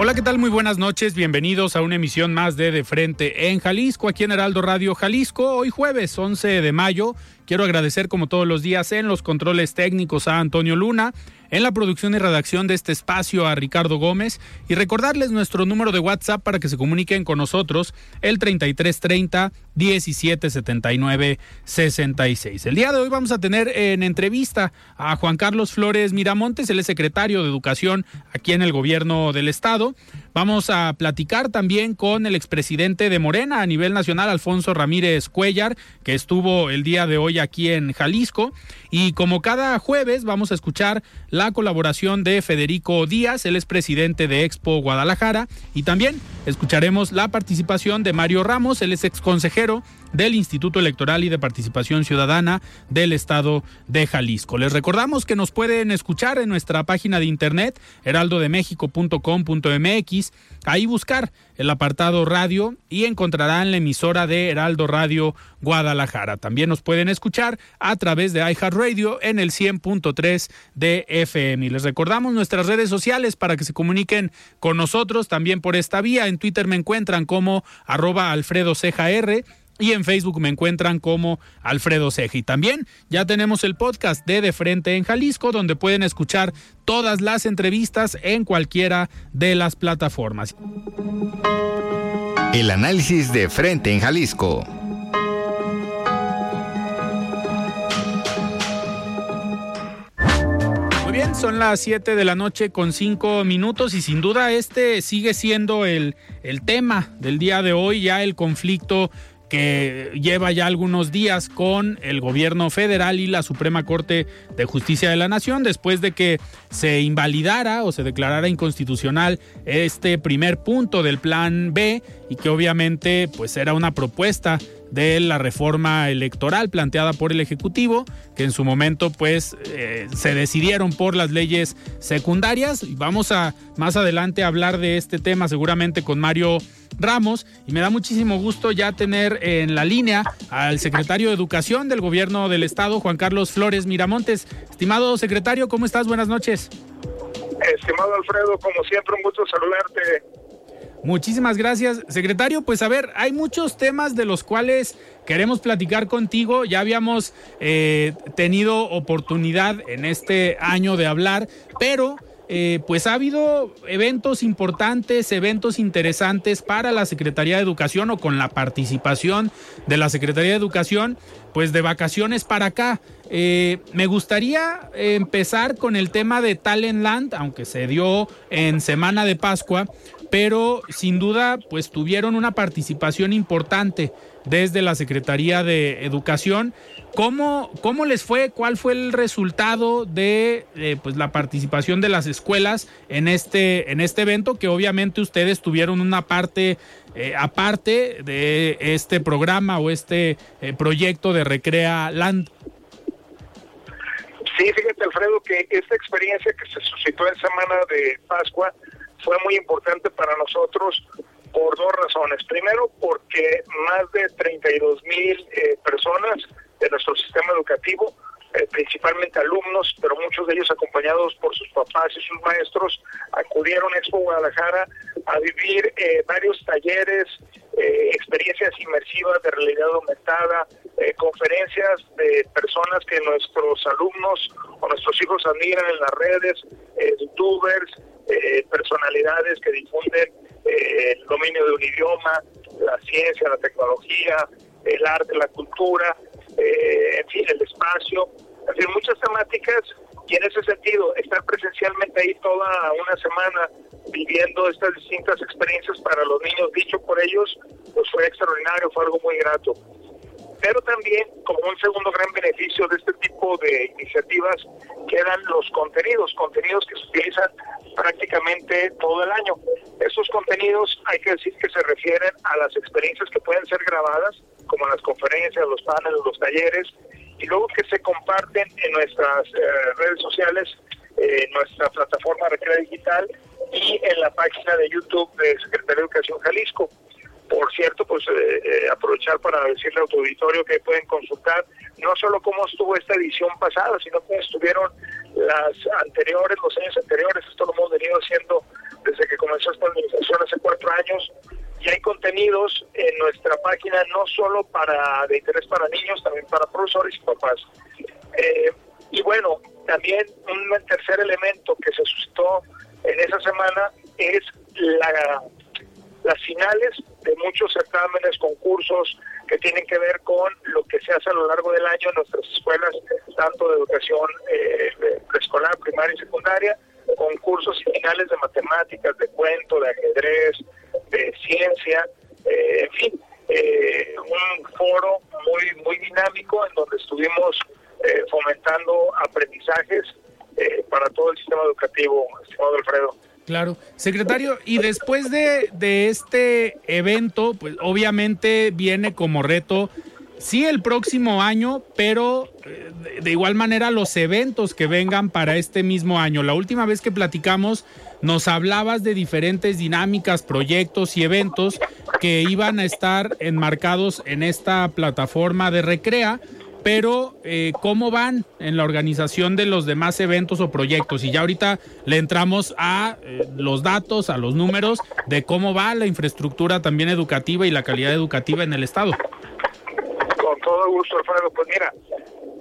Hola, ¿qué tal? Muy buenas noches. Bienvenidos a una emisión más de De Frente en Jalisco, aquí en Heraldo Radio Jalisco. Hoy jueves 11 de mayo. Quiero agradecer como todos los días en los controles técnicos a Antonio Luna, en la producción y redacción de este espacio a Ricardo Gómez y recordarles nuestro número de WhatsApp para que se comuniquen con nosotros el 3330 1779 66. El día de hoy vamos a tener en entrevista a Juan Carlos Flores Miramontes, es secretario de Educación aquí en el gobierno del estado. Vamos a platicar también con el expresidente de Morena a nivel nacional, Alfonso Ramírez Cuellar, que estuvo el día de hoy aquí en Jalisco. Y como cada jueves vamos a escuchar la colaboración de Federico Díaz, él es presidente de Expo Guadalajara. Y también escucharemos la participación de Mario Ramos, es ex consejero del Instituto Electoral y de Participación Ciudadana del Estado de Jalisco. Les recordamos que nos pueden escuchar en nuestra página de internet heraldodemexico.com.mx, ahí buscar el apartado radio y encontrarán la emisora de Heraldo Radio Guadalajara. También nos pueden escuchar a través de iHeartRadio en el 100.3 de FM. Y les recordamos nuestras redes sociales para que se comuniquen con nosotros también por esta vía. En Twitter me encuentran como arroba Alfredo y en Facebook me encuentran como Alfredo Ceja. Y también ya tenemos el podcast de De Frente en Jalisco, donde pueden escuchar todas las entrevistas en cualquiera de las plataformas. El análisis de Frente en Jalisco. Muy bien, son las 7 de la noche con 5 minutos y sin duda este sigue siendo el, el tema del día de hoy, ya el conflicto que lleva ya algunos días con el gobierno federal y la Suprema Corte de Justicia de la Nación después de que se invalidara o se declarara inconstitucional este primer punto del plan B y que obviamente pues era una propuesta de la reforma electoral planteada por el Ejecutivo, que en su momento pues eh, se decidieron por las leyes secundarias. Vamos a más adelante hablar de este tema seguramente con Mario Ramos y me da muchísimo gusto ya tener en la línea al secretario de Educación del Gobierno del Estado, Juan Carlos Flores Miramontes. Estimado secretario, ¿cómo estás? Buenas noches. Estimado Alfredo, como siempre, un gusto saludarte. Muchísimas gracias, secretario. Pues a ver, hay muchos temas de los cuales queremos platicar contigo. Ya habíamos eh, tenido oportunidad en este año de hablar, pero eh, pues ha habido eventos importantes, eventos interesantes para la Secretaría de Educación o con la participación de la Secretaría de Educación, pues de vacaciones para acá. Eh, me gustaría empezar con el tema de Talentland, aunque se dio en Semana de Pascua, pero sin duda pues tuvieron una participación importante desde la Secretaría de Educación. ¿Cómo, cómo les fue? ¿Cuál fue el resultado de eh, pues la participación de las escuelas en este, en este evento? Que obviamente ustedes tuvieron una parte eh, aparte de este programa o este eh, proyecto de Recrea Land. Sí, fíjate Alfredo que esta experiencia que se suscitó en Semana de Pascua fue muy importante para nosotros por dos razones. Primero, porque más de 32 mil eh, personas de nuestro sistema educativo, eh, principalmente alumnos, pero muchos de ellos acompañados por sus papás y sus maestros, acudieron a Expo Guadalajara a vivir eh, varios talleres, eh, experiencias inmersivas de realidad aumentada, conferencias de personas que nuestros alumnos o nuestros hijos admiran en las redes, youtubers, eh, personalidades que difunden el dominio de un idioma, la ciencia, la tecnología, el arte, la cultura, en fin, el espacio, en fin, muchas temáticas y en ese sentido, estar presencialmente ahí toda una semana viviendo estas distintas experiencias para los niños, dicho por ellos, pues fue extraordinario, fue algo muy grato. Pero también, como un segundo gran beneficio de este tipo de iniciativas, quedan los contenidos, contenidos que se utilizan prácticamente todo el año. Esos contenidos hay que decir que se refieren a las experiencias que pueden ser grabadas, como las conferencias, los paneles, los talleres, y luego que se comparten en nuestras eh, redes sociales, en eh, nuestra plataforma Recrea Digital y en la página de YouTube de Secretaría de Educación Jalisco. Por cierto, pues eh, aprovechar para decirle a tu auditorio que pueden consultar no solo cómo estuvo esta edición pasada, sino cómo estuvieron las anteriores, los años anteriores. Esto lo hemos venido haciendo desde que comenzó esta administración hace cuatro años y hay contenidos en nuestra página no solo para de interés para niños, también para profesores y papás. Eh, y bueno, también un tercer elemento que se suscitó en esa semana es la, las finales de muchos certámenes, concursos que tienen que ver con lo que se hace a lo largo del año en nuestras escuelas, tanto de educación eh, preescolar, primaria y secundaria, concursos y finales de matemáticas, de cuento, de ajedrez, de ciencia, eh, en fin, eh, un foro muy, muy dinámico en donde estuvimos eh, fomentando aprendizajes para todo el sistema educativo, estimado Alfredo. Claro, secretario, y después de, de este evento, pues obviamente viene como reto sí el próximo año, pero de igual manera los eventos que vengan para este mismo año. La última vez que platicamos nos hablabas de diferentes dinámicas, proyectos y eventos que iban a estar enmarcados en esta plataforma de Recrea, pero eh, ¿cómo van en la organización de los demás eventos o proyectos? Y ya ahorita le entramos a eh, los datos, a los números de cómo va la infraestructura también educativa y la calidad educativa en el Estado. Con todo gusto, Alfredo. Pues mira,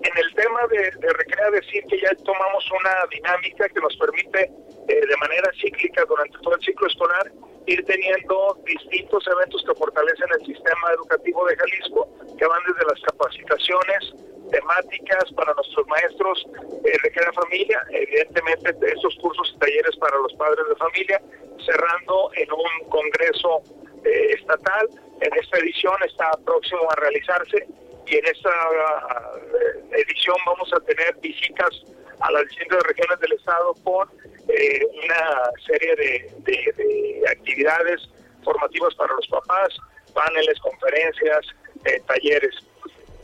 en el tema de, de Recrea decir que ya tomamos una dinámica que nos permite eh, de manera cíclica durante todo el ciclo escolar, ir teniendo distintos eventos que fortalecen el sistema educativo de Jalisco, que van desde las capacitaciones temáticas para nuestros maestros eh, de cada familia, evidentemente esos cursos y talleres para los padres de familia, cerrando en un congreso eh, estatal. En esta edición está próximo a realizarse y en esta edición vamos a tener visitas a las distintas regiones del estado por eh, una serie de, actividades formativas para los papás, paneles, conferencias, eh, talleres.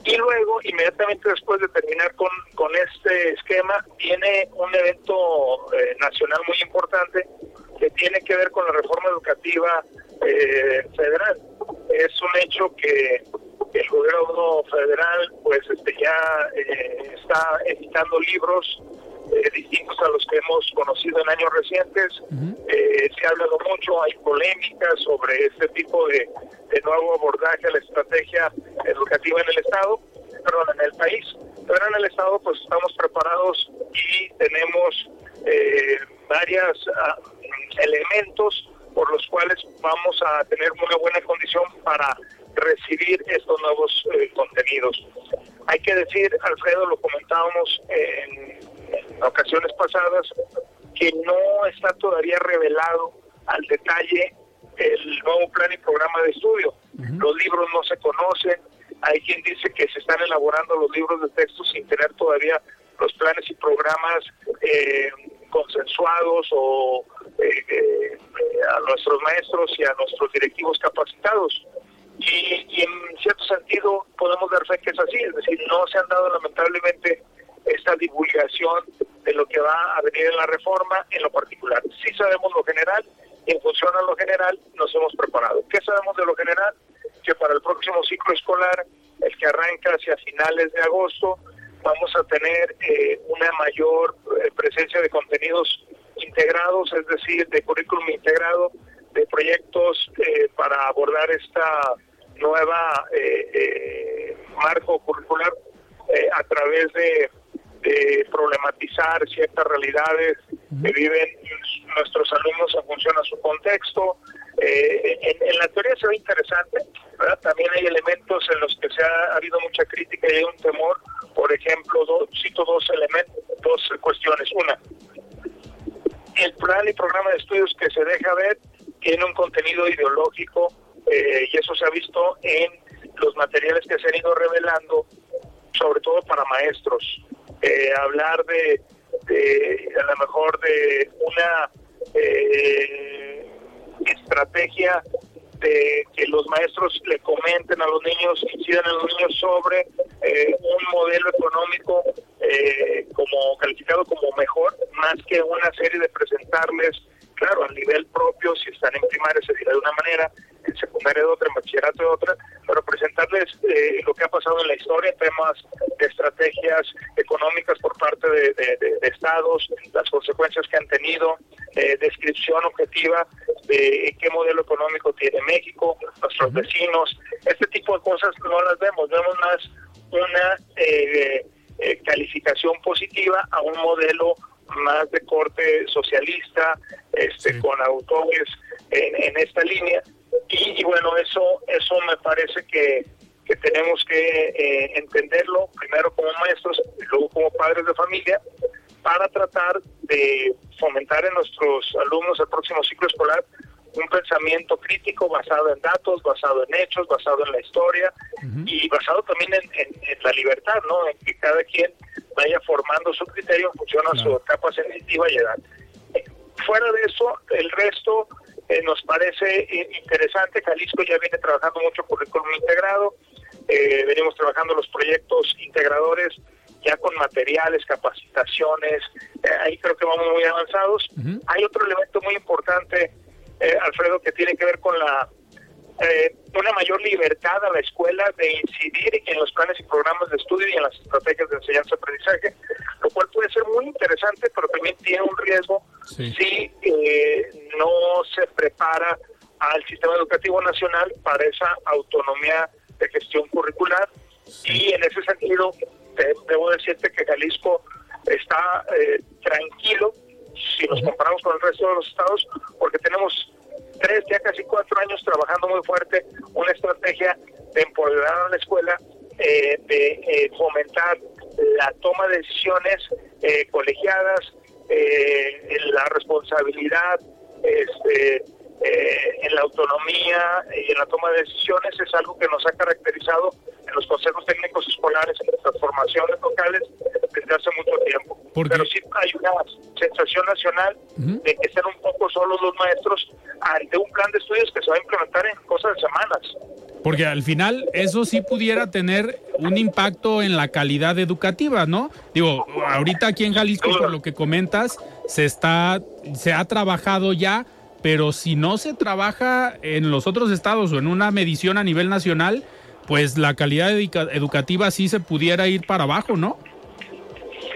Y luego, inmediatamente después de terminar con, con este esquema, viene un evento eh, nacional muy importante que tiene que ver con la reforma educativa federal. Es un hecho que el gobierno federal pues este ya está editando libros eh, distintos a los que hemos conocido en años recientes. Eh, se ha hablado mucho, hay polémicas sobre este tipo de, nuevo abordaje a la estrategia educativa en el Estado, perdón, en el país. Pero en el Estado pues estamos preparados y tenemos eh, varios ah, elementos por los cuales vamos a tener una buena condición para recibir estos nuevos contenidos. Hay que decir, Alfredo, lo comentábamos en ocasiones pasadas, que no está todavía revelado al detalle el nuevo plan y programa de estudio. Los libros no se conocen, hay quien dice que se están elaborando los libros de texto sin tener todavía los planes y programas eh, consensuados o eh, eh, a nuestros maestros y a nuestros directivos capacitados. Y, y, en cierto sentido podemos dar fe que es así, es decir, no se han dado lamentablemente esta divulgación de lo que va a venir en la reforma en lo particular. Sí sabemos lo general y en función a lo general nos hemos preparado. ¿Qué sabemos de lo general? Que para el próximo ciclo escolar, el que arranca hacia finales de agosto, vamos a tener eh, una mayor eh, presencia de contenidos integrados, es decir, de currículum integrado, de proyectos eh, para abordar esta nueva marco curricular eh, a través de, problematizar ciertas realidades que viven nuestros alumnos en función a su contexto. Eh, en, la teoría se ve interesante, también hay elementos en los que se ha, habido mucha crítica y hay un temor. Por ejemplo, cito dos elementos, dos cuestiones. Una, el plan y programa de estudios que se deja ver tiene un contenido ideológico eh, y eso se ha visto en los materiales que se han ido revelando, sobre todo para maestros. Eh, hablar de, a lo mejor de una eh, estrategia de que los maestros le comenten a los niños, incidan a los niños sobre un modelo económico como calificado como mejor, más que una serie de presentarles, claro, a nivel propio, si están en primaria se dirá de una manera, en secundaria de otra, en bachillerato de otra, pero presentarles eh, lo que ha pasado en la historia, temas de estrategias económicas por parte de, estados, las consecuencias que han tenido, eh, descripción objetiva de qué modelo económico tiene México, nuestros vecinos, este tipo de cosas no las vemos, vemos más una eh, calificación positiva a un modelo más de corte socialista, este, con autores en, esta línea, y, bueno, eso, eso me parece que, que tenemos que eh, entenderlo primero como maestros y luego como padres de familia para tratar de fomentar en nuestros alumnos el próximo ciclo escolar un pensamiento crítico basado en datos, basado en hechos, basado en la historia y basado también en, la libertad, ¿no? En que cada quien vaya formando su criterio en función a su etapa sensitiva y edad. Fuera de eso, el resto eh, nos parece interesante. Jalisco ya viene trabajando mucho currículum integrado. Eh, venimos trabajando los proyectos integradores ya con materiales, capacitaciones. Eh, ahí creo que vamos muy avanzados. Hay otro elemento muy importante, Alfredo, que tiene que ver con la una mayor libertad a la escuela de incidir en los planes y programas de estudio y en las estrategias de enseñanza-aprendizaje, lo cual puede ser muy interesante, pero también tiene un riesgo si eh, no se prepara al sistema educativo nacional para esa autonomía de gestión curricular. Y en ese sentido, debo decirte que Jalisco está eh, tranquilo si nos comparamos con el resto de los estados, porque tenemos tres, ya casi cuatro años trabajando muy fuerte una estrategia de empoderar a la escuela, eh, de fomentar la toma de decisiones colegiadas, eh, la responsabilidad, este, eh, en la autonomía y en la toma de decisiones es algo que nos ha caracterizado en los consejos técnicos escolares, en nuestras formaciones locales desde hace mucho tiempo. Pero sí hay una sensación nacional de que ser un poco solos los maestros ante un plan de estudios que se va a implementar en cosas de semanas. Porque al final eso sí pudiera tener un impacto en la calidad educativa, ¿no? Digo, ahorita aquí en Jalisco, por lo que comentas, se está, se ha trabajado ya, pero si no se trabaja en los otros estados o en una medición a nivel nacional, pues la calidad educativa sí se pudiera ir para abajo, ¿no?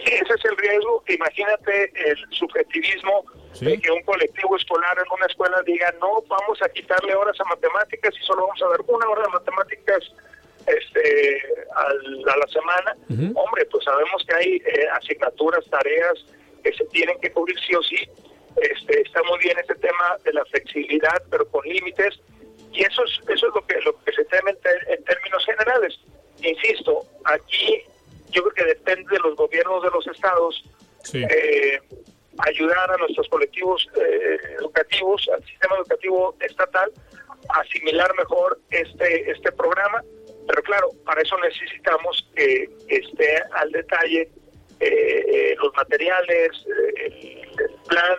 ese es el riesgo. Imagínate el subjetivismo de que un colectivo escolar en una escuela diga, no, vamos a quitarle horas a matemáticas y solo vamos a dar una hora de matemáticas este, a la semana. Hombre, pues sabemos que hay eh, asignaturas, tareas que se tienen que cubrir sí o sí. Este, está muy bien este tema de la flexibilidad, pero con límites. Y eso es, eso es lo que, lo que se teme en términos generales. Insisto, aquí yo creo que depende de los gobiernos de los estados eh, ayudar a nuestros colectivos eh, educativos, al sistema educativo estatal, a asimilar mejor este, este programa. Pero claro, para eso necesitamos que esté al detalle eh, los materiales, el, plan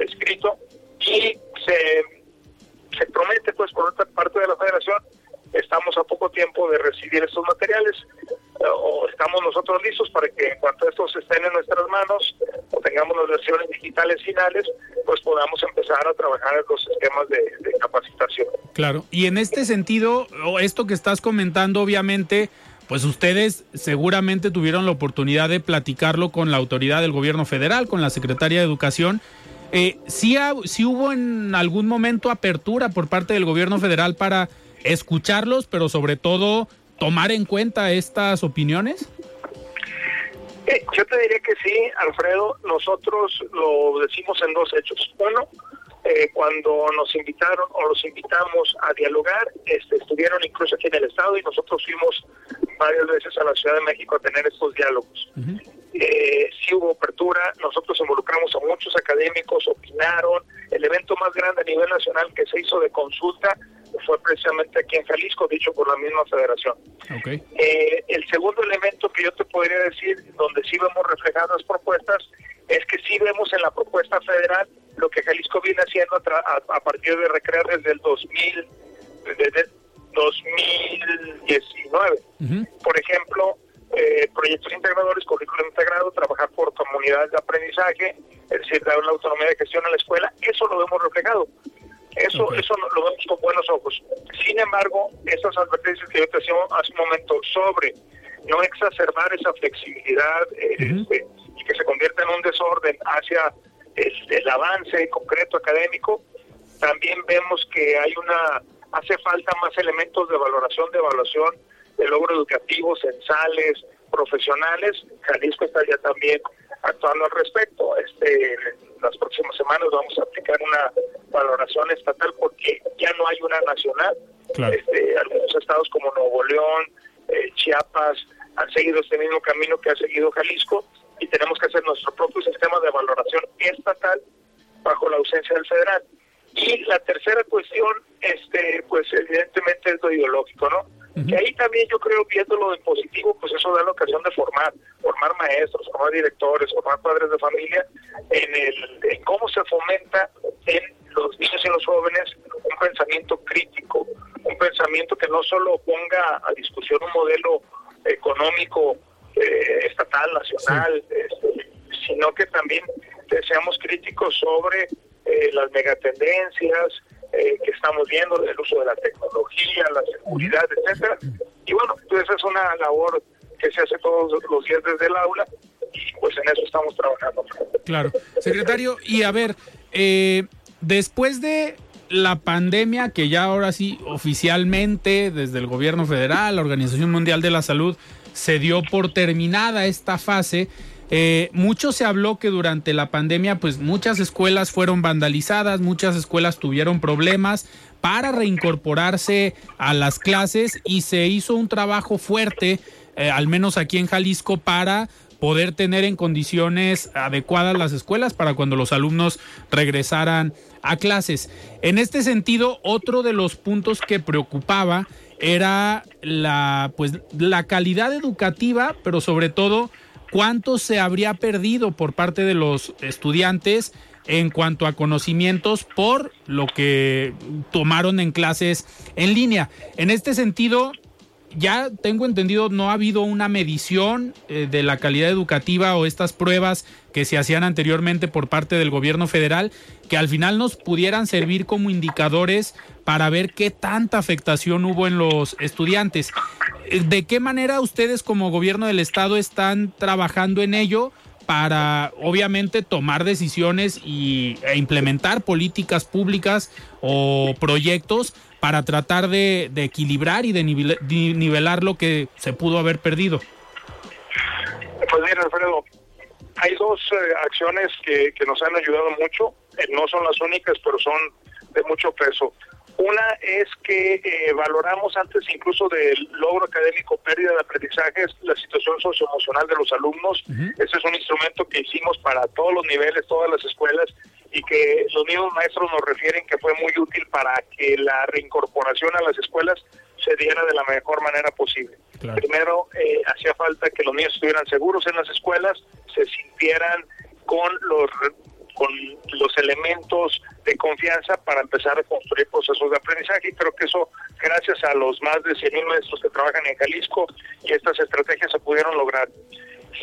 escrito y se, se promete pues por otra parte de la federación estamos a poco tiempo de recibir estos materiales o estamos nosotros listos para que en cuanto estos estén en nuestras manos o tengamos las versiones digitales finales, pues podamos empezar a trabajar en los esquemas de, capacitación. Claro, y en este sentido, esto que estás comentando, obviamente, pues ustedes seguramente tuvieron la oportunidad de platicarlo con la autoridad del gobierno federal, con la secretaria de Educación. Eh, ¿sí, ¿Sí hubo en algún momento apertura por parte del gobierno federal para escucharlos, pero sobre todo tomar en cuenta estas opiniones? Eh, yo te diría que sí, Alfredo. Nosotros lo decimos en dos hechos. Uno, eh, cuando nos invitaron o los invitamos a dialogar, este, estuvieron incluso aquí en el Estado y nosotros fuimos varias veces a la Ciudad de México a tener estos diálogos. eh, sí hubo apertura, nosotros involucramos a muchos académicos, opinaron, el evento más grande a nivel nacional que se hizo de consulta fue precisamente aquí en Jalisco, dicho por la misma federación. Okay. Eh, el segundo elemento que yo te podría decir, donde sí vemos reflejadas propuestas, es que sí vemos en la propuesta federal lo que Jalisco viene haciendo a, a, a partir de recrear desde el 2000, desde 2019. Uh -huh. Por ejemplo, eh, proyectos integradores, currículum integrado, trabajar por comunidades de aprendizaje, es decir, dar una autonomía de gestión a la escuela, eso lo vemos reflejado. Eso, okay. eso lo vemos con buenos ojos. Sin embargo, esas advertencias que yo te hacía hace un momento sobre no exacerbar esa flexibilidad eh, uh -huh. este, y que se convierta en un desorden hacia el avance concreto académico, también vemos que hay una hace falta más elementos de valoración, de evaluación, de logro educativo, censales, profesionales. Jalisco estaría también actuando al respecto. Este, en las próximas semanas vamos a aplicar una valoración estatal porque ya no hay una nacional. Claro. Este, algunos estados como Nuevo León, eh, Chiapas, han seguido este mismo camino que ha seguido Jalisco y tenemos que hacer nuestro propio sistema de valoración estatal bajo la ausencia del federal. Y la tercera cuestión, este, pues evidentemente es lo ideológico, ¿no? Uh -huh. Que ahí también yo creo, viéndolo en positivo, pues eso da la ocasión de formar, formar maestros, formar directores, formar padres de familia, en, el, en cómo se fomenta en los niños y los jóvenes un pensamiento crítico, un pensamiento que no solo ponga a discusión un modelo económico eh, estatal, nacional, sí. este, sino que también seamos críticos sobre eh, las megatendencias eh, que estamos viendo, el uso de la tecnología, la seguridad, etcétera. Y bueno, pues esa es una labor que se hace todos los días desde el aula y pues en eso estamos trabajando. Claro. Secretario, y a ver, eh, después de la pandemia, que ya ahora sí oficialmente desde el gobierno federal, la Organización Mundial de la Salud, se dio por terminada esta fase, eh, mucho se habló que durante la pandemia, pues muchas escuelas fueron vandalizadas, muchas escuelas tuvieron problemas para reincorporarse a las clases y se hizo un trabajo fuerte, eh, al menos aquí en Jalisco, para poder tener en condiciones adecuadas las escuelas para cuando los alumnos regresaran a clases. En este sentido, otro de los puntos que preocupaba era la, pues, la calidad educativa, pero sobre todo cuánto se habría perdido por parte de los estudiantes en cuanto a conocimientos por lo que tomaron en clases en línea. En este sentido, ya tengo entendido, no ha habido una medición eh, de la calidad educativa o estas pruebas que se hacían anteriormente por parte del gobierno federal, que al final nos pudieran servir como indicadores para ver qué tanta afectación hubo en los estudiantes. ¿De qué manera ustedes como gobierno del estado están trabajando en ello? para obviamente tomar decisiones y, e implementar políticas públicas o proyectos para tratar de, equilibrar y de, nivel, de, nivelar lo que se pudo haber perdido. Pues mira, Alfredo, hay dos eh, acciones que, que, nos han ayudado mucho, eh, no son las únicas, pero son de mucho peso. Una es que eh, valoramos antes incluso del logro académico, pérdida de aprendizajes, la situación socioemocional de los alumnos. Uh -huh. Ese es un instrumento que hicimos para todos los niveles, todas las escuelas, y que los mismos maestros nos refieren que fue muy útil para que la reincorporación a las escuelas se diera de la mejor manera posible. Claro. Primero, eh, hacía falta que los niños estuvieran seguros en las escuelas, se sintieran con los con los elementos confianza para empezar a construir procesos de aprendizaje y creo que eso, gracias a los más de 100 mil maestros que trabajan en Jalisco y estas estrategias se pudieron lograr.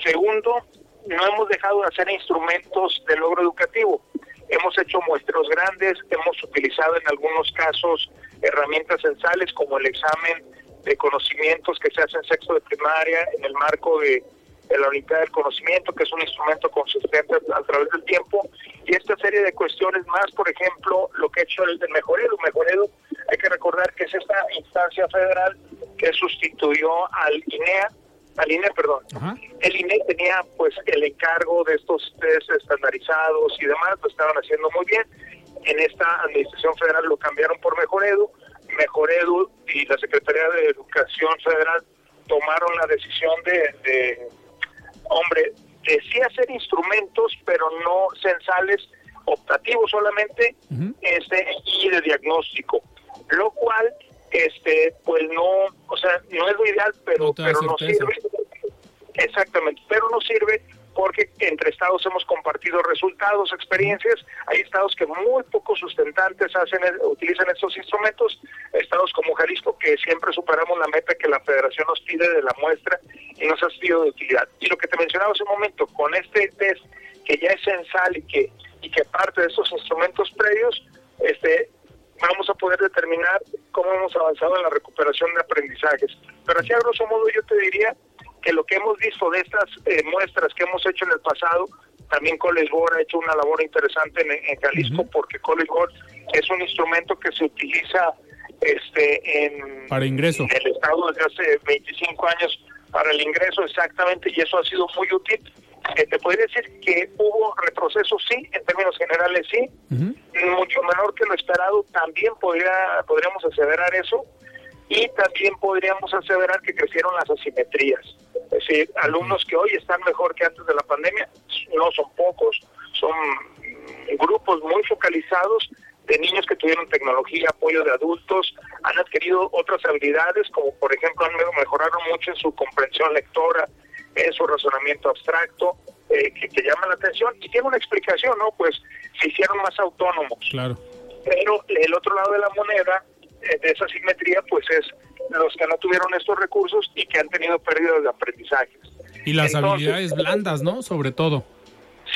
Segundo, no hemos dejado de hacer instrumentos de logro educativo. Hemos hecho muestros grandes, hemos utilizado en algunos casos herramientas censales como el examen de conocimientos que se hace en sexto de primaria en el marco de de la unidad del conocimiento, que es un instrumento consistente a, a, través del tiempo, y esta serie de cuestiones más, por ejemplo, lo que ha hecho el, el Mejoredo. Mejoredo, hay que recordar que es esta instancia federal que sustituyó al INEA, al INE, perdón. El INE tenía pues el encargo de estos test estandarizados y demás, lo estaban haciendo muy bien. En esta administración federal lo cambiaron por Mejor Edu. Mejor Edu y la Secretaría de Educación Federal tomaron la decisión de, de hombre, de sí hacer instrumentos, pero no censales optativos solamente este y de diagnóstico, lo cual este pues no, o sea, no es lo ideal, pero no pero no sirve. Exactamente, pero no sirve porque entre estados hemos compartido resultados, experiencias. Hay estados que muy pocos sustentantes hacen, utilizan estos instrumentos. Estados como Jalisco que siempre superamos la meta que la Federación nos pide de la muestra y nos ha sido de utilidad. Y lo que te mencionaba hace un momento, con este test que ya es censal y que y que parte de esos instrumentos previos, este, vamos a poder determinar cómo hemos avanzado en la recuperación de aprendizajes. Pero así a grosso modo yo te diría que lo que hemos visto de estas eh, muestras que hemos hecho en el pasado, también College ha hecho una labor interesante en, Jalisco, porque College es un instrumento que se utiliza este en, para ingreso. en el Estado desde hace 25 años para el ingreso exactamente y eso ha sido muy útil. Eh, te podría decir que hubo retroceso, sí, en términos generales sí, mucho menor que lo esperado, también podría, podríamos aseverar eso, y también podríamos aseverar que crecieron las asimetrías. Es decir, alumnos que hoy están mejor que antes de la pandemia, no son pocos, son grupos muy focalizados de niños que tuvieron tecnología, apoyo de adultos, han adquirido otras habilidades, como por ejemplo han mejorado mucho en su comprensión lectora, en su razonamiento abstracto, eh, que, te llama la atención y tiene una explicación, ¿no? Pues se hicieron más autónomos. Claro. Pero el otro lado de la moneda de esa simetría, pues es los que no tuvieron estos recursos y que han tenido pérdidas de aprendizajes. Y las habilidades blandas, ¿no? Sobre todo.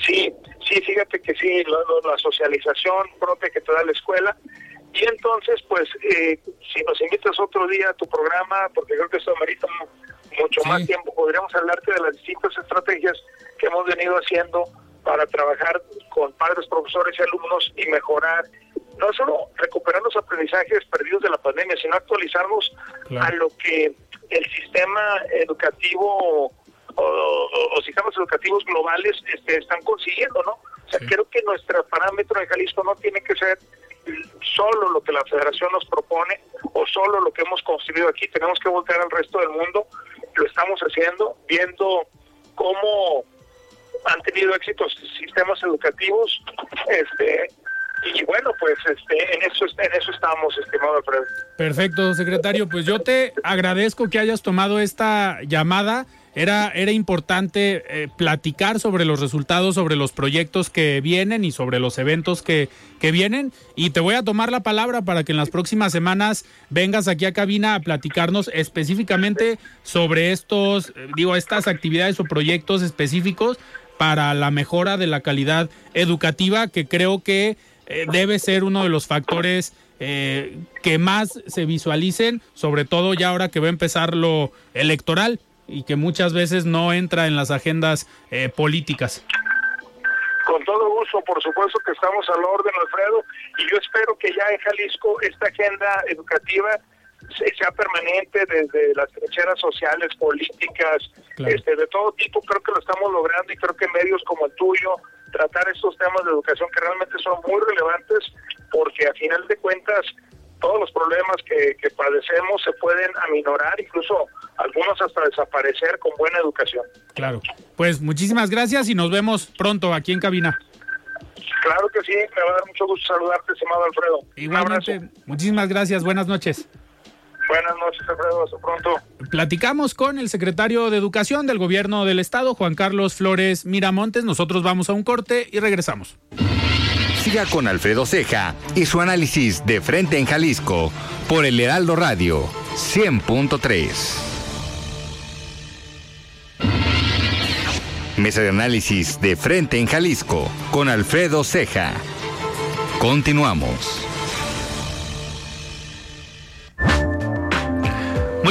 Sí, sí, fíjate que sí, la, socialización propia que te da la escuela. Y entonces, pues, eh, si nos invitas otro día a tu programa, porque creo que esto amerita mucho más tiempo, podríamos hablarte de las distintas estrategias que hemos venido haciendo para trabajar con padres, profesores y alumnos y mejorar no solo recuperar los aprendizajes perdidos de la pandemia, sino actualizarnos a lo que el sistema educativo o, sistemas educativos globales este, están consiguiendo, ¿no? O sea, creo que nuestro parámetro de Jalisco no tiene que ser solo lo que la federación nos propone o solo lo que hemos construido aquí. Tenemos que voltear al resto del mundo. Lo estamos haciendo, viendo cómo han tenido éxitos sistemas educativos este, y bueno, pues este, en eso en eso estamos, estimado Alfredo. Perfecto, secretario. Pues yo te agradezco que hayas tomado esta llamada. Era, era importante eh, platicar sobre los resultados, sobre los proyectos que vienen y sobre los eventos que, que vienen. Y te voy a tomar la palabra para que en las próximas semanas vengas aquí a cabina a platicarnos específicamente sobre estos, eh, digo, estas actividades o proyectos específicos para la mejora de la calidad educativa que creo que eh, debe ser uno de los factores eh, que más se visualicen, sobre todo ya ahora que va a empezar lo electoral y que muchas veces no entra en las agendas eh, políticas. Con todo gusto, por supuesto que estamos a la orden, Alfredo, y yo espero que ya en Jalisco esta agenda educativa sea permanente desde las trincheras sociales, políticas, este, de todo tipo, creo que lo estamos logrando y creo que medios como el tuyo, tratar estos temas de educación que realmente son muy relevantes porque a final de cuentas todos los problemas que, padecemos se pueden aminorar, incluso algunos hasta desaparecer con buena educación. Claro, pues muchísimas gracias y nos vemos pronto aquí en cabina. Claro que sí, me va a dar mucho gusto saludarte, estimado Alfredo. Igualmente, muchísimas gracias, buenas noches. Buenas noches, Alfredo. Hasta pronto. Platicamos con el secretario de Educación del Gobierno del Estado, Juan Carlos Flores Miramontes. Nosotros vamos a un corte y regresamos. Siga con Alfredo Ceja y su análisis de frente en Jalisco por el Heraldo Radio 100.3. Mesa de análisis de frente en Jalisco con Alfredo Ceja. Continuamos.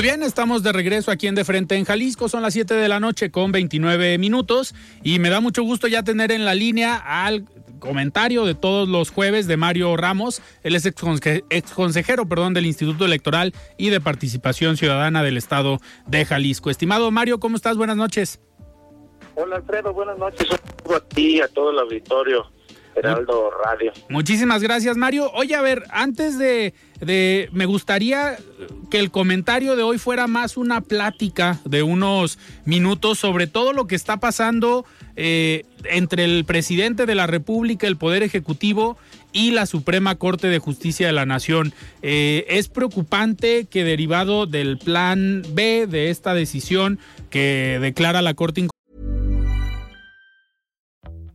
Muy bien, estamos de regreso aquí en De Frente en Jalisco. Son las 7 de la noche con 29 minutos y me da mucho gusto ya tener en la línea al comentario de todos los jueves de Mario Ramos. Él es ex consejero perdón, del Instituto Electoral y de Participación Ciudadana del Estado de Jalisco. Estimado Mario, ¿cómo estás? Buenas noches. Hola Alfredo, buenas noches. a ti y a todo el auditorio. Heraldo Radio. Muchísimas gracias, Mario. Oye, a ver, antes de, de, me gustaría que el comentario de hoy fuera más una plática de unos minutos sobre todo lo que está pasando eh, entre el presidente de la República, el Poder Ejecutivo y la Suprema Corte de Justicia de la Nación. Eh, es preocupante que derivado del plan B de esta decisión que declara la Corte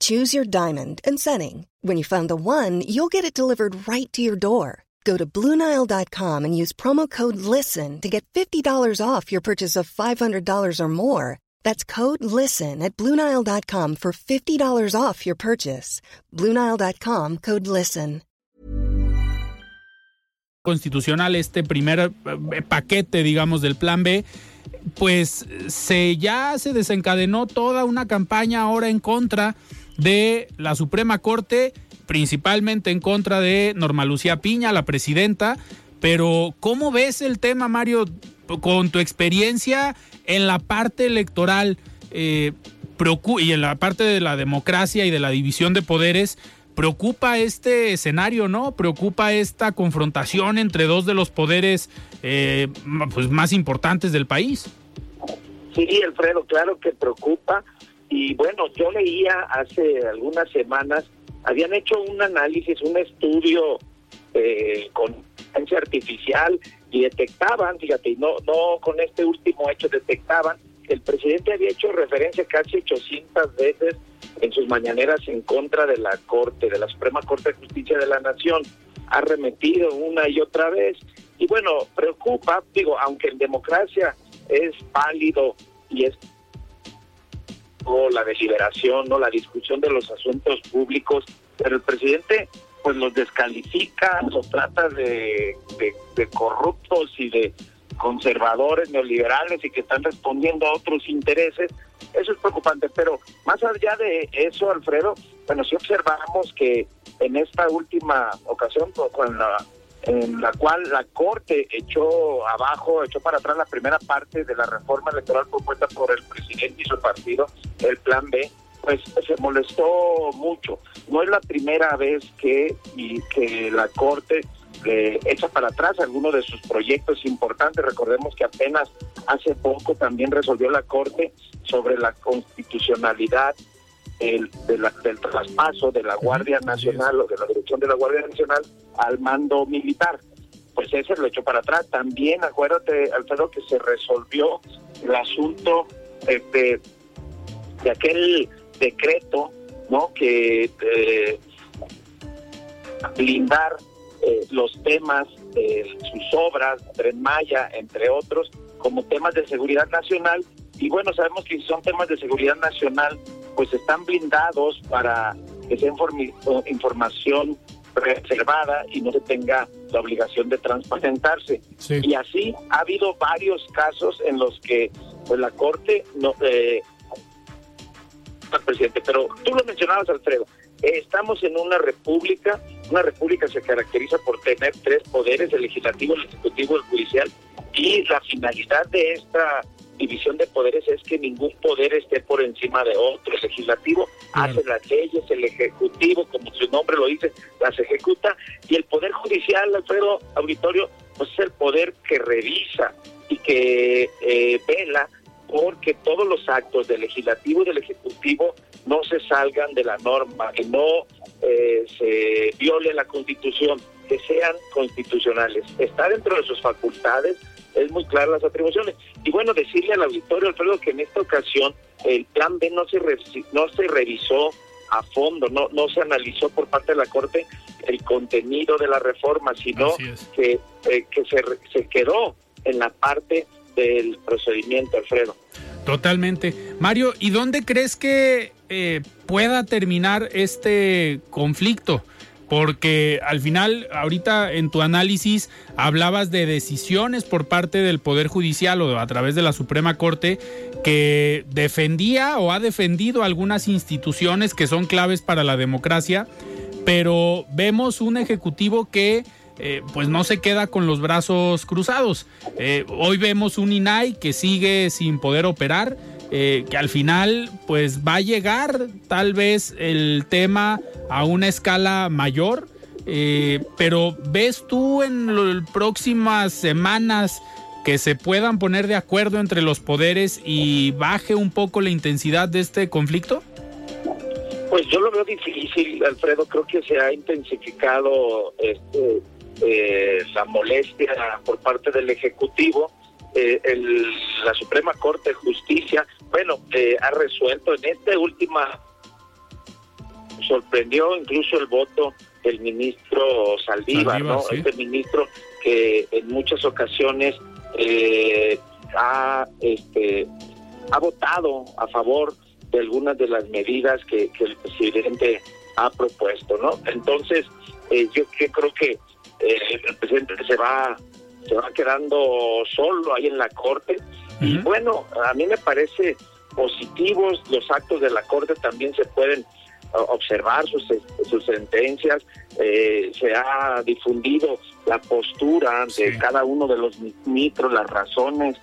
Choose your diamond and setting. When you find the one, you'll get it delivered right to your door. Go to Bluenile.com and use promo code LISTEN to get $50 off your purchase of $500 or more. That's code LISTEN at Bluenile.com for $50 off your purchase. Bluenile.com code LISTEN. Constitucional, este primer eh, paquete, digamos, del Plan B. Pues se ya se desencadenó toda una campaña ahora en contra la Suprema Corte, principalmente en contra de Norma Lucía Piña, la presidenta. Pero, ¿cómo ves el tema, Mario, con tu experiencia en la parte electoral eh, y en la parte de la democracia y de la división de poderes? preocupa este escenario, ¿no? Preocupa esta confrontación entre dos de los poderes eh, pues, más importantes del país. Sí, Alfredo, claro que preocupa. Y bueno, yo leía hace algunas semanas, habían hecho un análisis, un estudio eh, con inteligencia artificial y detectaban, fíjate, no, no con este último hecho detectaban el presidente había hecho referencia casi 800 veces en sus mañaneras en contra de la Corte, de la Suprema Corte de Justicia de la Nación. Ha remetido una y otra vez. Y bueno, preocupa, digo, aunque en democracia es válido y es la deliberación, no la discusión de los asuntos públicos, pero el presidente pues los descalifica, los trata de, de, corruptos y de conservadores neoliberales y que están respondiendo a otros intereses, eso es preocupante. Pero más allá de eso, Alfredo, bueno, si observamos que en esta última ocasión, con la en la cual la Corte echó abajo, echó para atrás la primera parte de la reforma electoral propuesta por el presidente y su partido, el Plan B, pues se molestó mucho. No es la primera vez que, y que la Corte echa para atrás algunos de sus proyectos importantes. Recordemos que apenas hace poco también resolvió la Corte sobre la constitucionalidad el, del traspaso de la Guardia Nacional o de la dirección de la Guardia Nacional al mando militar. Pues ese lo echó para atrás. También acuérdate, Alfredo, que se resolvió el asunto de, de aquel decreto, ¿no? Que eh, blindar eh, los temas de sus obras, Tren Maya, entre otros, como temas de seguridad nacional. Y bueno, sabemos que si son temas de seguridad nacional, pues están blindados para que sea información reservada y no se tenga la obligación de transparentarse. Y así ha habido varios casos en los que pues la Corte no... Eh, presidente, pero tú lo mencionabas, Alfredo, estamos en una república, una república se caracteriza por tener tres poderes, el legislativo, el ejecutivo, el judicial, y la finalidad de esta división de poderes es que ningún poder esté por encima de otro. El legislativo hace las leyes, el ejecutivo, como su nombre lo dice, las ejecuta, y el poder judicial, Alfredo Auditorio, pues es el poder que revisa y que eh, vela porque todos los actos del legislativo y del ejecutivo no se salgan de la norma, que no eh, se viole la constitución, que sean constitucionales. Está dentro de sus facultades, es muy clara las atribuciones. Y bueno, decirle al auditorio, Alfredo, que en esta ocasión el plan B no se, no se revisó a fondo, no, no se analizó por parte de la Corte el contenido de la reforma, sino que, eh, que se, se quedó en la parte del procedimiento, Alfredo. Totalmente. Mario, ¿y dónde crees que eh, pueda terminar este conflicto? Porque al final, ahorita en tu análisis hablabas de decisiones por parte del Poder Judicial o a través de la Suprema Corte que defendía o ha defendido algunas instituciones que son claves para la democracia, pero vemos un Ejecutivo que eh, pues no se queda con los brazos cruzados. Eh, hoy vemos un INAI que sigue sin poder operar, eh, que al final pues va a llegar tal vez el tema a una escala mayor, pero ¿ves tú en las próximas semanas que se puedan poner de acuerdo entre los poderes y baje un poco la intensidad de este conflicto? Pues yo lo veo difícil, Alfredo. Creo que se ha intensificado este, eh, la molestia por parte del Ejecutivo. Eh, la Suprema Corte de Justicia, bueno, eh, ha resuelto en esta última, sorprendió incluso el voto del ministro Saldívar, ¿no? Este ministro que en muchas ocasiones ha, este, ha votado a favor de algunas de las medidas que, que el presidente ha propuesto, ¿no? Entonces, yo, yo creo que eh, el presidente se va se va quedando solo ahí en la corte y bueno a mí me parece positivos los actos de la corte también se pueden observar sus, sus sentencias eh, se ha difundido la postura de cada uno de los ministros las razones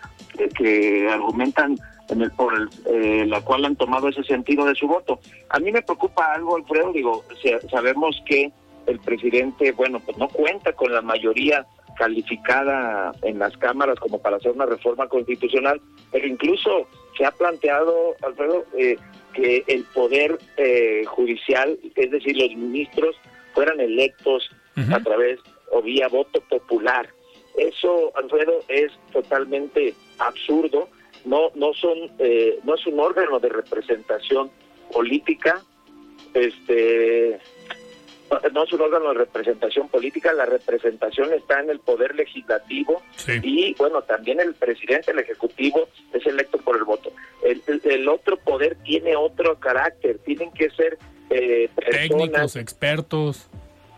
que, argumentan en el, por eh, la cual han tomado ese sentido de su voto. A mí me preocupa algo, Alfredo, digo, sabemos que el presidente, bueno, pues no cuenta con la mayoría calificada en las cámaras como para hacer una reforma constitucional, pero incluso se ha planteado, Alfredo, eh, que el poder eh, judicial, es decir, los ministros, fueran electos a través o vía voto popular. Eso, Alfredo, es totalmente absurdo. No, no son, eh, no es un órgano de representación política. Este, no es un órgano de representación política, la representación está en el poder legislativo y bueno, también el presidente, el ejecutivo es electo por el voto. El, otro poder tiene otro carácter, tienen que ser eh, técnicos, expertos.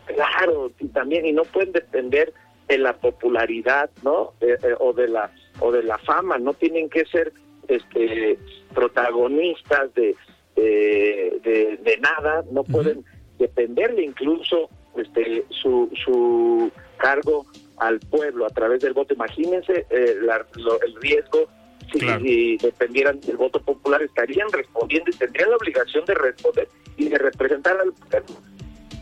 Claro, y también y no pueden depender de la popularidad, ¿no? Eh, eh, o de la o de la fama, no tienen que ser este protagonistas de de, nada, no pueden dependerle incluso este su, su cargo al pueblo a través del voto. Imagínense eh, el riesgo si, dependieran del voto popular, estarían respondiendo y tendrían la obligación de responder y de representar al pueblo.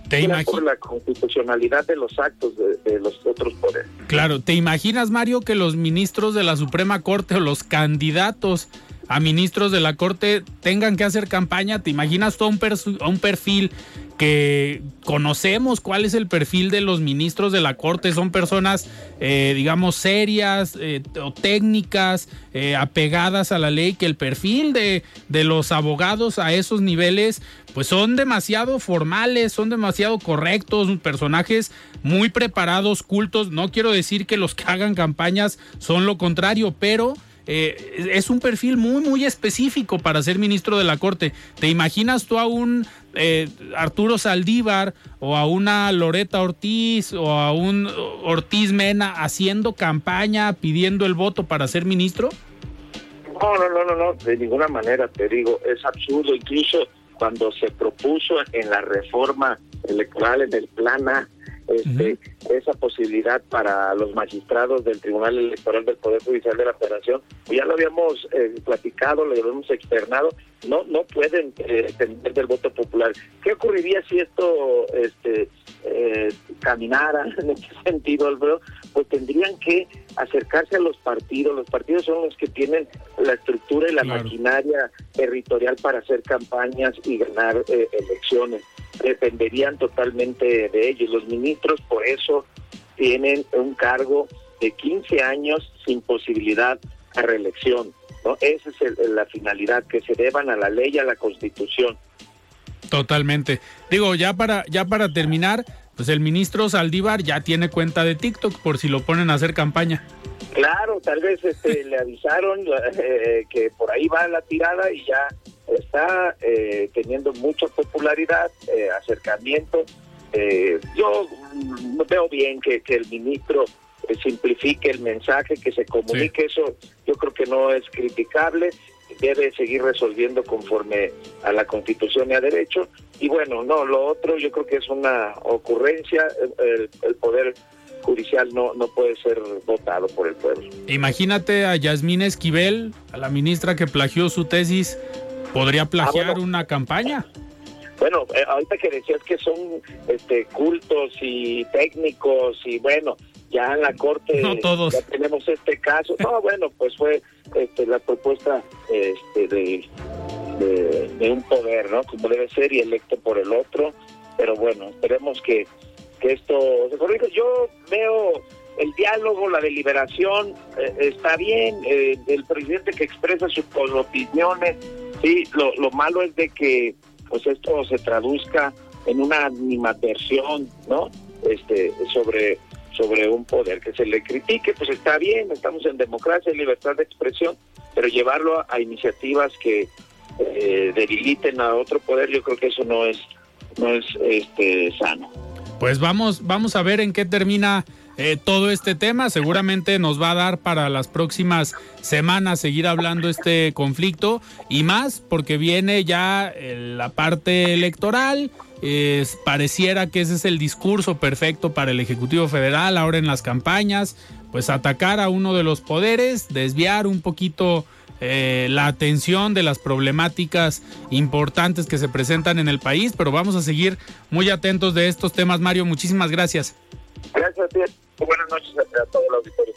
¿Te por la constitucionalidad de los actos de, de, los otros poderes. Claro, ¿te imaginas, Mario, que los ministros de la Suprema Corte o los candidatos a ministros de la Corte tengan que hacer campaña? ¿Te imaginas todo un, un perfil que conocemos cuál es el perfil de los ministros de la Corte, son personas, eh, digamos, serias eh, o técnicas, eh, apegadas a la ley, que el perfil de, de los abogados a esos niveles, pues son demasiado formales, son demasiado correctos, personajes muy preparados, cultos. No quiero decir que los que hagan campañas son lo contrario, pero eh, es un perfil muy, muy específico para ser ministro de la Corte. ¿Te imaginas tú a un eh, Arturo Saldívar o a una Loreta Ortiz o a un Ortiz Mena haciendo campaña, pidiendo el voto para ser ministro? No, no, no, no, no, de ninguna manera, te digo, es absurdo. Incluso cuando se propuso en la reforma electoral, en el plan A, este, esa posibilidad para los magistrados del Tribunal Electoral del Poder Judicial de la Federación. Ya lo habíamos eh, platicado, lo habíamos externado, no no pueden eh, depender del voto popular. ¿Qué ocurriría si esto este, eh, caminara en ese sentido, Alfredo? Pues tendrían que acercarse a los partidos. Los partidos son los que tienen la estructura y la maquinaria territorial para hacer campañas y ganar elecciones dependerían totalmente de ellos. Los ministros por eso tienen un cargo de 15 años sin posibilidad a reelección. ¿no? Esa es la finalidad, que se deban a la ley y a la constitución. Totalmente. Digo, ya para, ya para terminar, pues el ministro Saldívar ya tiene cuenta de TikTok por si lo ponen a hacer campaña. Claro, tal vez este, le avisaron eh, que por ahí va la tirada y ya está eh, teniendo mucha popularidad, eh, acercamiento. yo mm, veo bien que, que el ministro simplifique el mensaje, que se comunique, eso yo creo que no es criticable, debe seguir resolviendo conforme a la constitución y a derecho. Y bueno, no, lo otro yo creo que es una ocurrencia, el, el poder judicial no, no puede ser votado por el pueblo. Imagínate a Yasmín Esquivel, a la ministra que plagió su tesis, ¿podría ah, plagiar una campaña? Bueno, eh, ahorita que decías que son este, cultos y técnicos y bueno, ya en la corte no todos. ya tenemos este caso. No, bueno, pues fue este, la propuesta este, de, de, un poder, ¿no? Como debe ser y electo por el otro. Pero bueno, esperemos que que esto se corrija. Yo veo el diálogo, la deliberación, eh, está bien, eh, el presidente que expresa sus opiniones, sí, lo, lo malo es de que pues esto se traduzca en una animadversión, ¿no? Este, sobre sobre un poder que se le critique, pues está bien, estamos en democracia y libertad de expresión, pero llevarlo a, iniciativas que eh, debiliten a otro poder, yo creo que eso no es no es este sano. Pues vamos, vamos a ver en qué termina eh, todo este tema. Seguramente nos va a dar para las próximas semanas seguir hablando este conflicto y más porque viene ya eh, la parte electoral. pareciera que ese es el discurso perfecto para el Ejecutivo Federal ahora en las campañas, pues atacar a uno de los poderes, desviar un poquito eh, la atención de las problemáticas importantes que se presentan en el país, pero vamos a seguir muy atentos de estos temas. Mario, muchísimas gracias. Gracias a ti. Buenas noches a, todos los auditorio.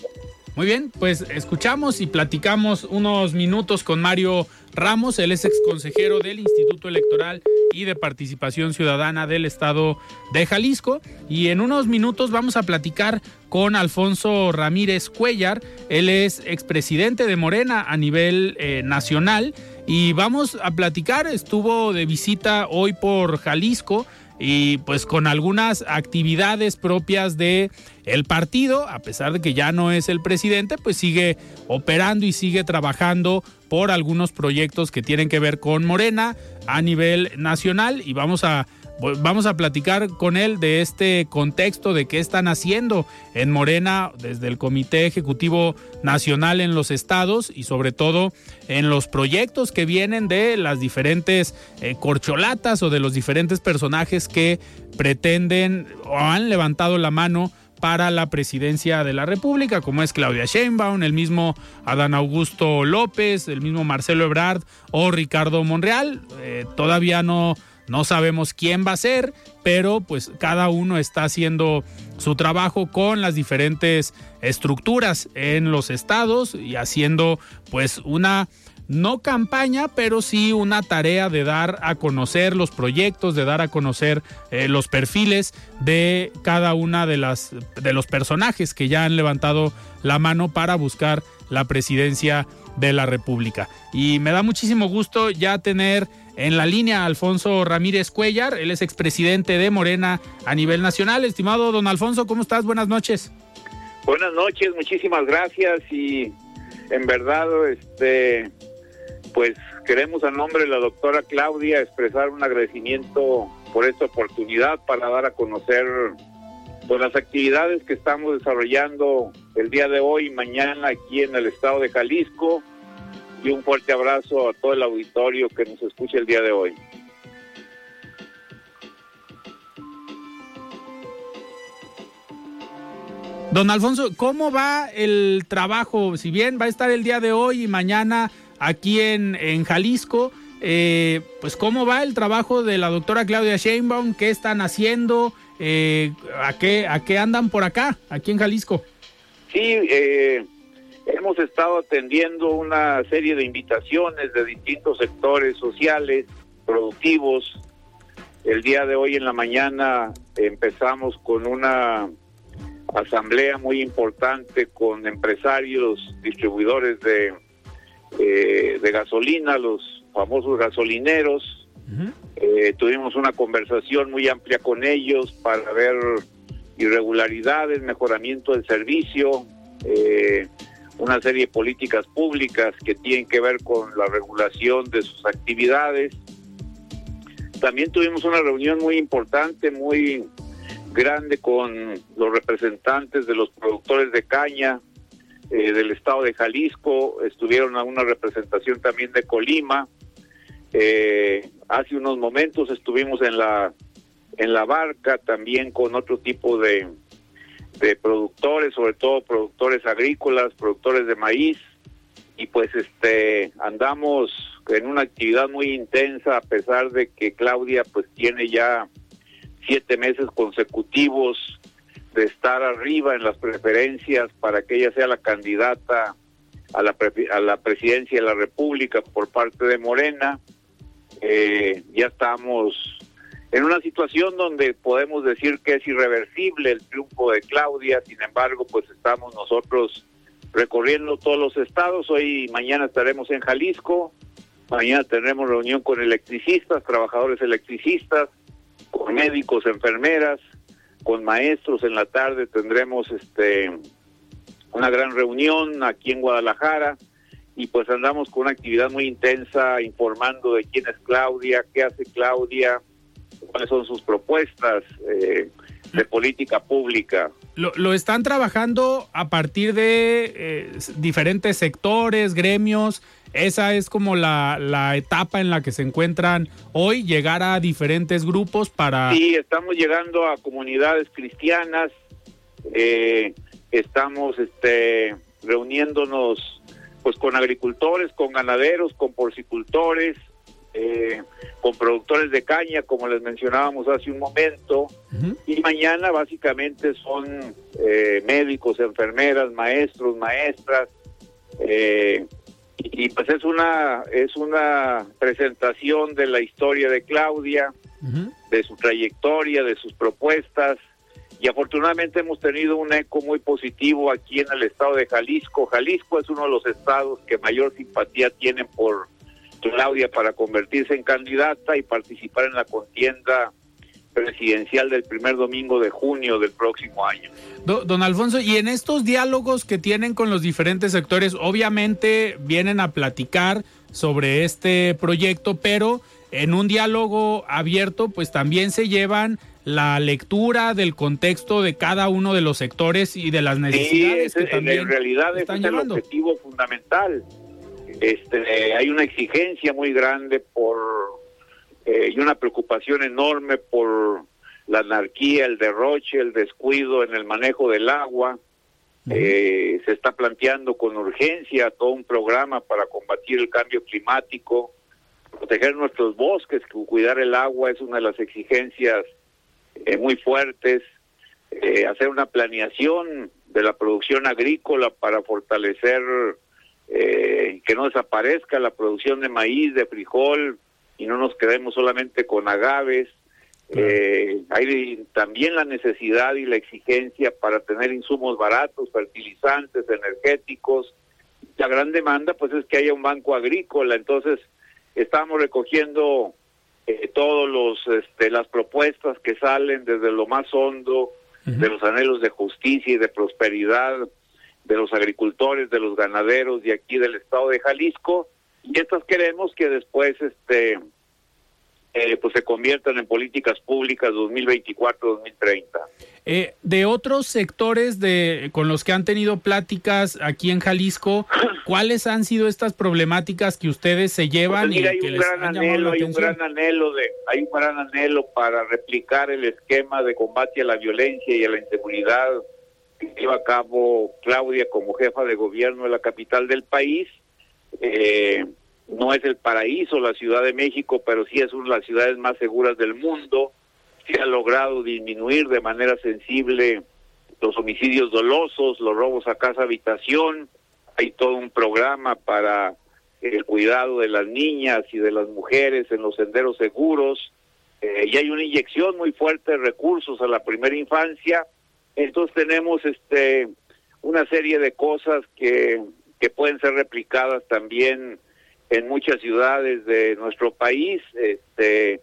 Muy bien, pues escuchamos y platicamos unos minutos con Mario Ramos, él es ex consejero del Instituto Electoral y de Participación Ciudadana del Estado de Jalisco. Y en unos minutos vamos a platicar con Alfonso Ramírez Cuellar, él es expresidente de Morena a nivel eh, nacional. Y vamos a platicar, estuvo de visita hoy por Jalisco y pues con algunas actividades propias de el partido, a pesar de que ya no es el presidente, pues sigue operando y sigue trabajando por algunos proyectos que tienen que ver con Morena a nivel nacional. Y vamos a vamos a platicar con él de este contexto, de qué están haciendo en Morena desde el Comité Ejecutivo Nacional en los estados y sobre todo en los proyectos que vienen de las diferentes eh, corcholatas o de los diferentes personajes que pretenden o han levantado la mano para la presidencia de la República, como es Claudia Sheinbaum, el mismo Adán Augusto López, el mismo Marcelo Ebrard o Ricardo Monreal. Eh, todavía no no sabemos quién va a ser, pero pues cada uno está haciendo su trabajo con las diferentes estructuras en los estados y haciendo pues una no campaña, pero sí una tarea de dar a conocer los proyectos, de dar a conocer eh, los perfiles de cada una de las de los personajes que ya han levantado la mano para buscar la presidencia de la República. Y me da muchísimo gusto ya tener en la línea, Alfonso Ramírez Cuellar, él es expresidente de Morena a nivel nacional. Estimado don Alfonso, ¿cómo estás? Buenas noches. Buenas noches, muchísimas gracias y en verdad, este, pues queremos a nombre de la doctora Claudia expresar un agradecimiento por esta oportunidad para dar a conocer pues, las actividades que estamos desarrollando el día de hoy y mañana aquí en el estado de Jalisco y un fuerte abrazo a todo el auditorio que nos escucha el día de hoy. Don Alfonso, ¿cómo va el trabajo? Si bien va a estar el día de hoy y mañana aquí en, en Jalisco, eh, pues ¿cómo va el trabajo de la doctora Claudia Sheinbaum? ¿Qué están haciendo? Eh, ¿a, qué, ¿A qué andan por acá, aquí en Jalisco? Sí, eh, Hemos estado atendiendo una serie de invitaciones de distintos sectores sociales, productivos. El día de hoy en la mañana empezamos con una asamblea muy importante con empresarios, distribuidores de, eh, de gasolina, los famosos gasolineros, Eh, tuvimos una conversación muy amplia con ellos para ver irregularidades, mejoramiento del servicio, eh, una serie de políticas públicas que tienen que ver con la regulación de sus actividades. También tuvimos una reunión muy importante, muy grande con los representantes de los productores de caña eh, del estado de Jalisco, estuvieron a una representación también de Colima. Eh, hace unos momentos estuvimos en la en la barca también con otro tipo de, de productores, sobre todo productores agrícolas, productores de maíz, y pues este andamos en una actividad muy intensa a pesar de que Claudia pues tiene ya siete meses consecutivos de estar arriba en las preferencias para que ella sea la candidata a la, a la presidencia de la República por parte de Morena. Eh, ya estamos en una situación donde podemos decir que es irreversible el triunfo de Claudia, sin embargo, pues estamos nosotros recorriendo todos los estados. Hoy y mañana estaremos en Jalisco, mañana tendremos reunión con electricistas, trabajadores electricistas, con médicos, enfermeras, con maestros. En la tarde tendremos este una gran reunión aquí en Guadalajara y pues andamos con una actividad muy intensa informando de quién es Claudia, qué hace Claudia, cuáles son sus propuestas eh, de política pública. Lo, lo, están trabajando a partir de eh, diferentes sectores, gremios. Esa es como la, la, etapa en la que se encuentran hoy, llegar a diferentes grupos para... Sí, estamos llegando a comunidades cristianas, eh, estamos este, reuniéndonos pues con agricultores, con ganaderos, con porcicultores, eh, con productores de caña, como les mencionábamos hace un momento, y mañana básicamente son eh, médicos, enfermeras, maestros, maestras, eh, y, pues es una es una presentación de la historia de Claudia, de su trayectoria, de sus propuestas, y afortunadamente hemos tenido un eco muy positivo aquí en el estado de Jalisco. Jalisco es uno de los estados que mayor simpatía tienen por Claudia para convertirse en candidata y participar en la contienda presidencial del primer domingo de junio del próximo año. Don Alfonso, y en estos diálogos que tienen con los diferentes sectores, obviamente vienen a platicar sobre este proyecto, pero en un diálogo abierto, pues también se llevan la lectura del contexto de cada uno de los sectores y de las necesidades que también en realidad es el objetivo fundamental este, hay una exigencia muy grande por eh, y una preocupación enorme por la anarquía, el derroche, el descuido en el manejo del agua. Eh, se está planteando con urgencia todo un programa para combatir el cambio climático, proteger nuestros bosques, cuidar el agua es una de las exigencias eh, muy fuertes, hacer una planeación de la producción agrícola para fortalecer eh, que no desaparezca la producción de maíz, de frijol, y no nos quedemos solamente con agaves. Eh, hay también la necesidad y la exigencia para tener insumos baratos, fertilizantes, energéticos. La gran demanda pues es que haya un banco agrícola, entonces estamos recogiendo eh, todos los este, las propuestas que salen desde lo más hondo de los anhelos de justicia y de prosperidad de los agricultores, de los ganaderos de aquí del estado de Jalisco y estas queremos que después este eh, pues se conviertan en políticas públicas 2024-2030. Eh, de otros sectores de con los que han tenido pláticas aquí en Jalisco, ¿cuáles han sido estas problemáticas que ustedes se llevan pues hay un gran anhelo, hay un gran anhelo de, hay un gran anhelo para replicar el esquema de combate a la violencia y a la inseguridad que lleva a cabo Claudia como jefa de gobierno de la capital del país. Eh, no es el paraíso la Ciudad de México, pero sí es una de las ciudades más seguras del mundo. Se ha logrado disminuir de manera sensible los homicidios dolosos, los robos a casa habitación. Hay todo un programa para el cuidado de las niñas y de las mujeres en los senderos seguros. Eh, y hay una inyección muy fuerte de recursos a la primera infancia entonces tenemos este una serie de cosas que, que pueden ser replicadas también en muchas ciudades de nuestro país, este,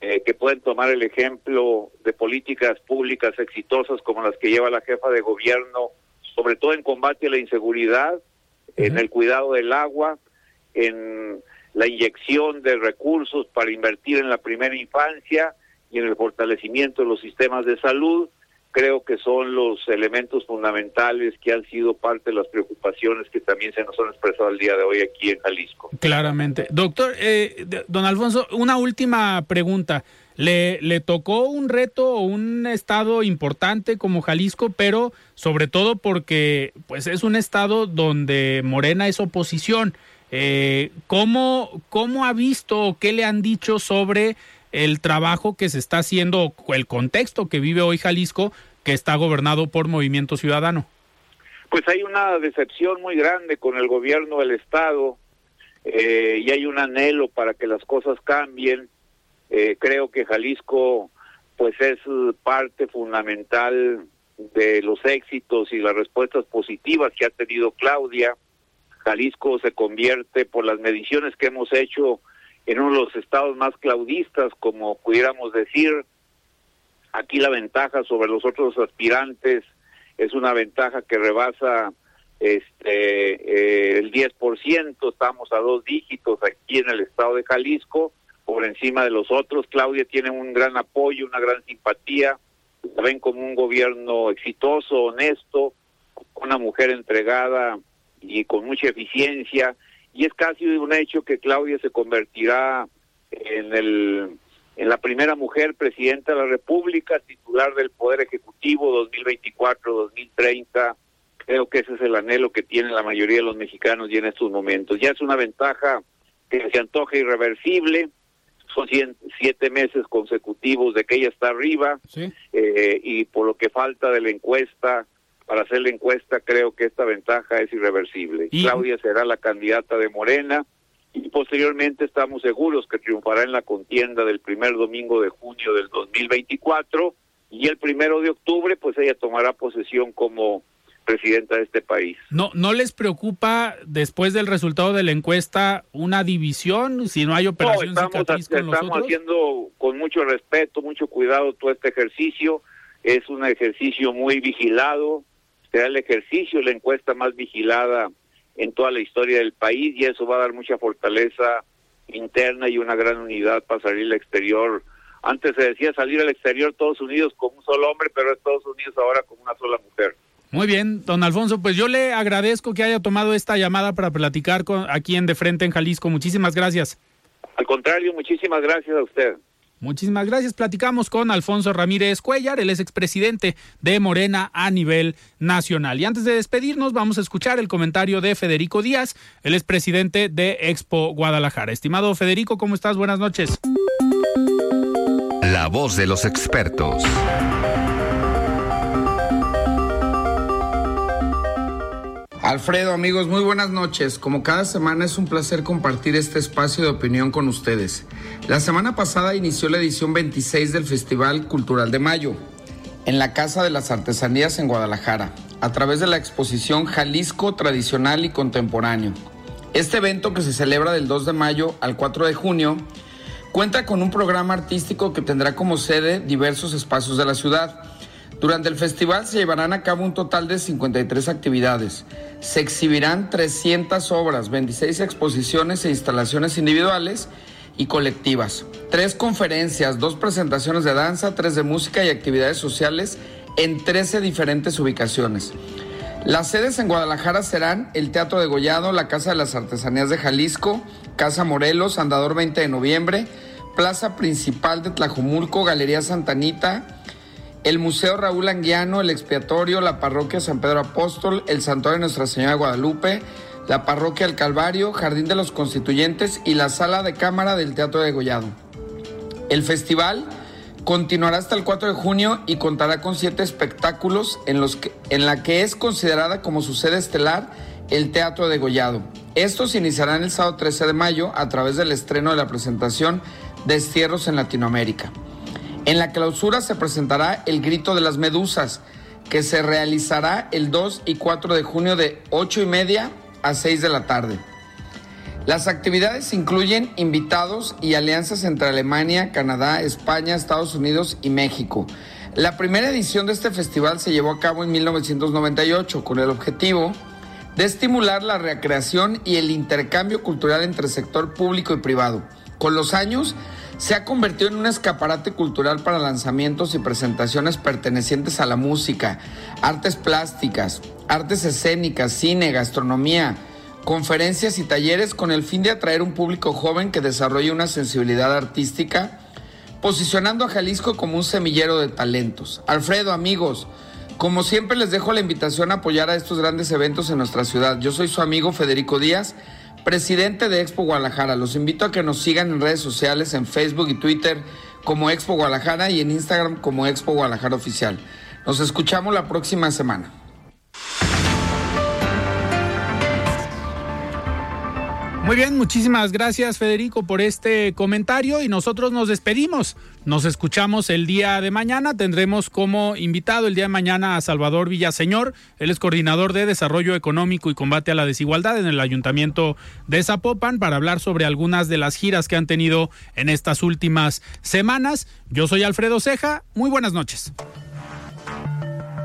eh, que pueden tomar el ejemplo de políticas públicas exitosas como las que lleva la jefa de gobierno, sobre todo en combate a la inseguridad, en el cuidado del agua, en la inyección de recursos para invertir en la primera infancia y en el fortalecimiento de los sistemas de salud, creo que son los elementos fundamentales que han sido parte de las preocupaciones que también se nos han expresado el día de hoy aquí en Jalisco. Claramente. Doctor, eh, don Alfonso, una última pregunta. Le, le tocó un reto o un estado importante como Jalisco, pero sobre todo porque pues es un estado donde Morena es oposición. Eh, ¿cómo, ¿Cómo ha visto o qué le han dicho sobre el trabajo que se está haciendo, el contexto que vive hoy Jalisco, que está gobernado por Movimiento Ciudadano? Pues hay una decepción muy grande con el gobierno del Estado eh, y hay un anhelo para que las cosas cambien. Eh, creo que Jalisco pues es parte fundamental de los éxitos y las respuestas positivas que ha tenido Claudia. Jalisco se convierte por las mediciones que hemos hecho en uno de los estados más claudistas, como pudiéramos decir. Aquí la ventaja sobre los otros aspirantes es una ventaja que rebasa este eh, el 10%, estamos a dos dígitos aquí en el estado de Jalisco, por encima de los otros. Claudia tiene un gran apoyo, una gran simpatía, la ven como un gobierno exitoso, honesto, una mujer entregada y con mucha eficiencia y es casi un hecho que Claudia se convertirá en el en la primera mujer presidenta de la República, titular del Poder Ejecutivo 2024-2030. Creo que ese es el anhelo que tiene la mayoría de los mexicanos y en estos momentos. Ya es una ventaja que se antoja irreversible. Son siete meses consecutivos de que ella está arriba eh, y por lo que falta de la encuesta, para hacer la encuesta, creo que esta ventaja es irreversible. Claudia será la candidata de Morena y posteriormente estamos seguros que triunfará en la contienda del primer domingo de junio del 2024 y el primero de octubre pues ella tomará posesión como presidenta de este país. No, ¿No les preocupa después del resultado de la encuesta una división si no hay operación no, estamos, estamos haciendo con mucho respeto, mucho cuidado todo este ejercicio. Es un ejercicio muy vigilado, será el ejercicio, la encuesta más vigilada en toda la historia del país y eso va a dar mucha fortaleza interna y una gran unidad para salir al exterior. Antes se decía salir al exterior todos unidos como un solo hombre, pero Estados Unidos ahora como una sola mujer. Muy bien, don Alfonso, pues yo le agradezco que haya tomado esta llamada para platicar con, aquí en De Frente en Jalisco. Muchísimas gracias. Al contrario, muchísimas gracias a usted. Muchísimas gracias. Platicamos con Alfonso Ramírez Cuellar, el ex expresidente de Morena a nivel nacional. Y antes de despedirnos, vamos a escuchar el comentario de Federico Díaz, el expresidente de Expo Guadalajara. Estimado Federico, ¿cómo estás? Buenas noches. La voz de los expertos. Alfredo, amigos, muy buenas noches. Como cada semana es un placer compartir este espacio de opinión con ustedes. La semana pasada inició la edición 26 del Festival Cultural de Mayo en la Casa de las Artesanías en Guadalajara, a través de la exposición Jalisco Tradicional y Contemporáneo. Este evento que se celebra del 2 de mayo al 4 de junio cuenta con un programa artístico que tendrá como sede diversos espacios de la ciudad durante el festival se llevarán a cabo un total de 53 actividades. Se exhibirán 300 obras, 26 exposiciones e instalaciones individuales y colectivas, tres conferencias, dos presentaciones de danza, tres de música y actividades sociales en 13 diferentes ubicaciones. Las sedes en Guadalajara serán el Teatro de Gollado, la Casa de las Artesanías de Jalisco, Casa Morelos, Andador 20 de noviembre, Plaza Principal de Tlajumulco, Galería Santanita, el Museo Raúl Anguiano, el Expiatorio, la Parroquia San Pedro Apóstol, el Santuario de Nuestra Señora de Guadalupe, la Parroquia El Calvario, Jardín de los Constituyentes y la Sala de Cámara del Teatro de Gollado. El festival continuará hasta el 4 de junio y contará con siete espectáculos en, los en la que es considerada como su sede estelar el Teatro de Gollado. Estos iniciarán el sábado 13 de mayo a través del estreno de la presentación Destierros en Latinoamérica. En la clausura se presentará El Grito de las Medusas, que se realizará el 2 y 4 de junio de 8 y media a 6 de la tarde. Las actividades incluyen invitados y alianzas entre Alemania, Canadá, España, Estados Unidos y México. La primera edición de este festival se llevó a cabo en 1998 con el objetivo de estimular la recreación y el intercambio cultural entre sector público y privado. Con los años, se ha convertido en un escaparate cultural para lanzamientos y presentaciones pertenecientes a la música, artes plásticas, artes escénicas, cine, gastronomía, conferencias y talleres con el fin de atraer un público joven que desarrolle una sensibilidad artística, posicionando a Jalisco como un semillero de talentos. Alfredo, amigos, como siempre les dejo la invitación a apoyar a estos grandes eventos en nuestra ciudad. Yo soy su amigo Federico Díaz, presidente de Expo Guadalajara. Los invito a que nos sigan en redes sociales, en Facebook y Twitter como Expo Guadalajara y en Instagram como Expo Guadalajara Oficial. Nos escuchamos la próxima semana. Muy bien, muchísimas gracias Federico por este comentario y nosotros nos despedimos. Nos escuchamos el día de mañana. Tendremos como invitado el día de mañana a Salvador Villaseñor. Él es coordinador de Desarrollo Económico y Combate a la Desigualdad en el Ayuntamiento de Zapopan para hablar sobre algunas de las giras que han tenido en estas últimas semanas. Yo soy Alfredo Ceja. Muy buenas noches.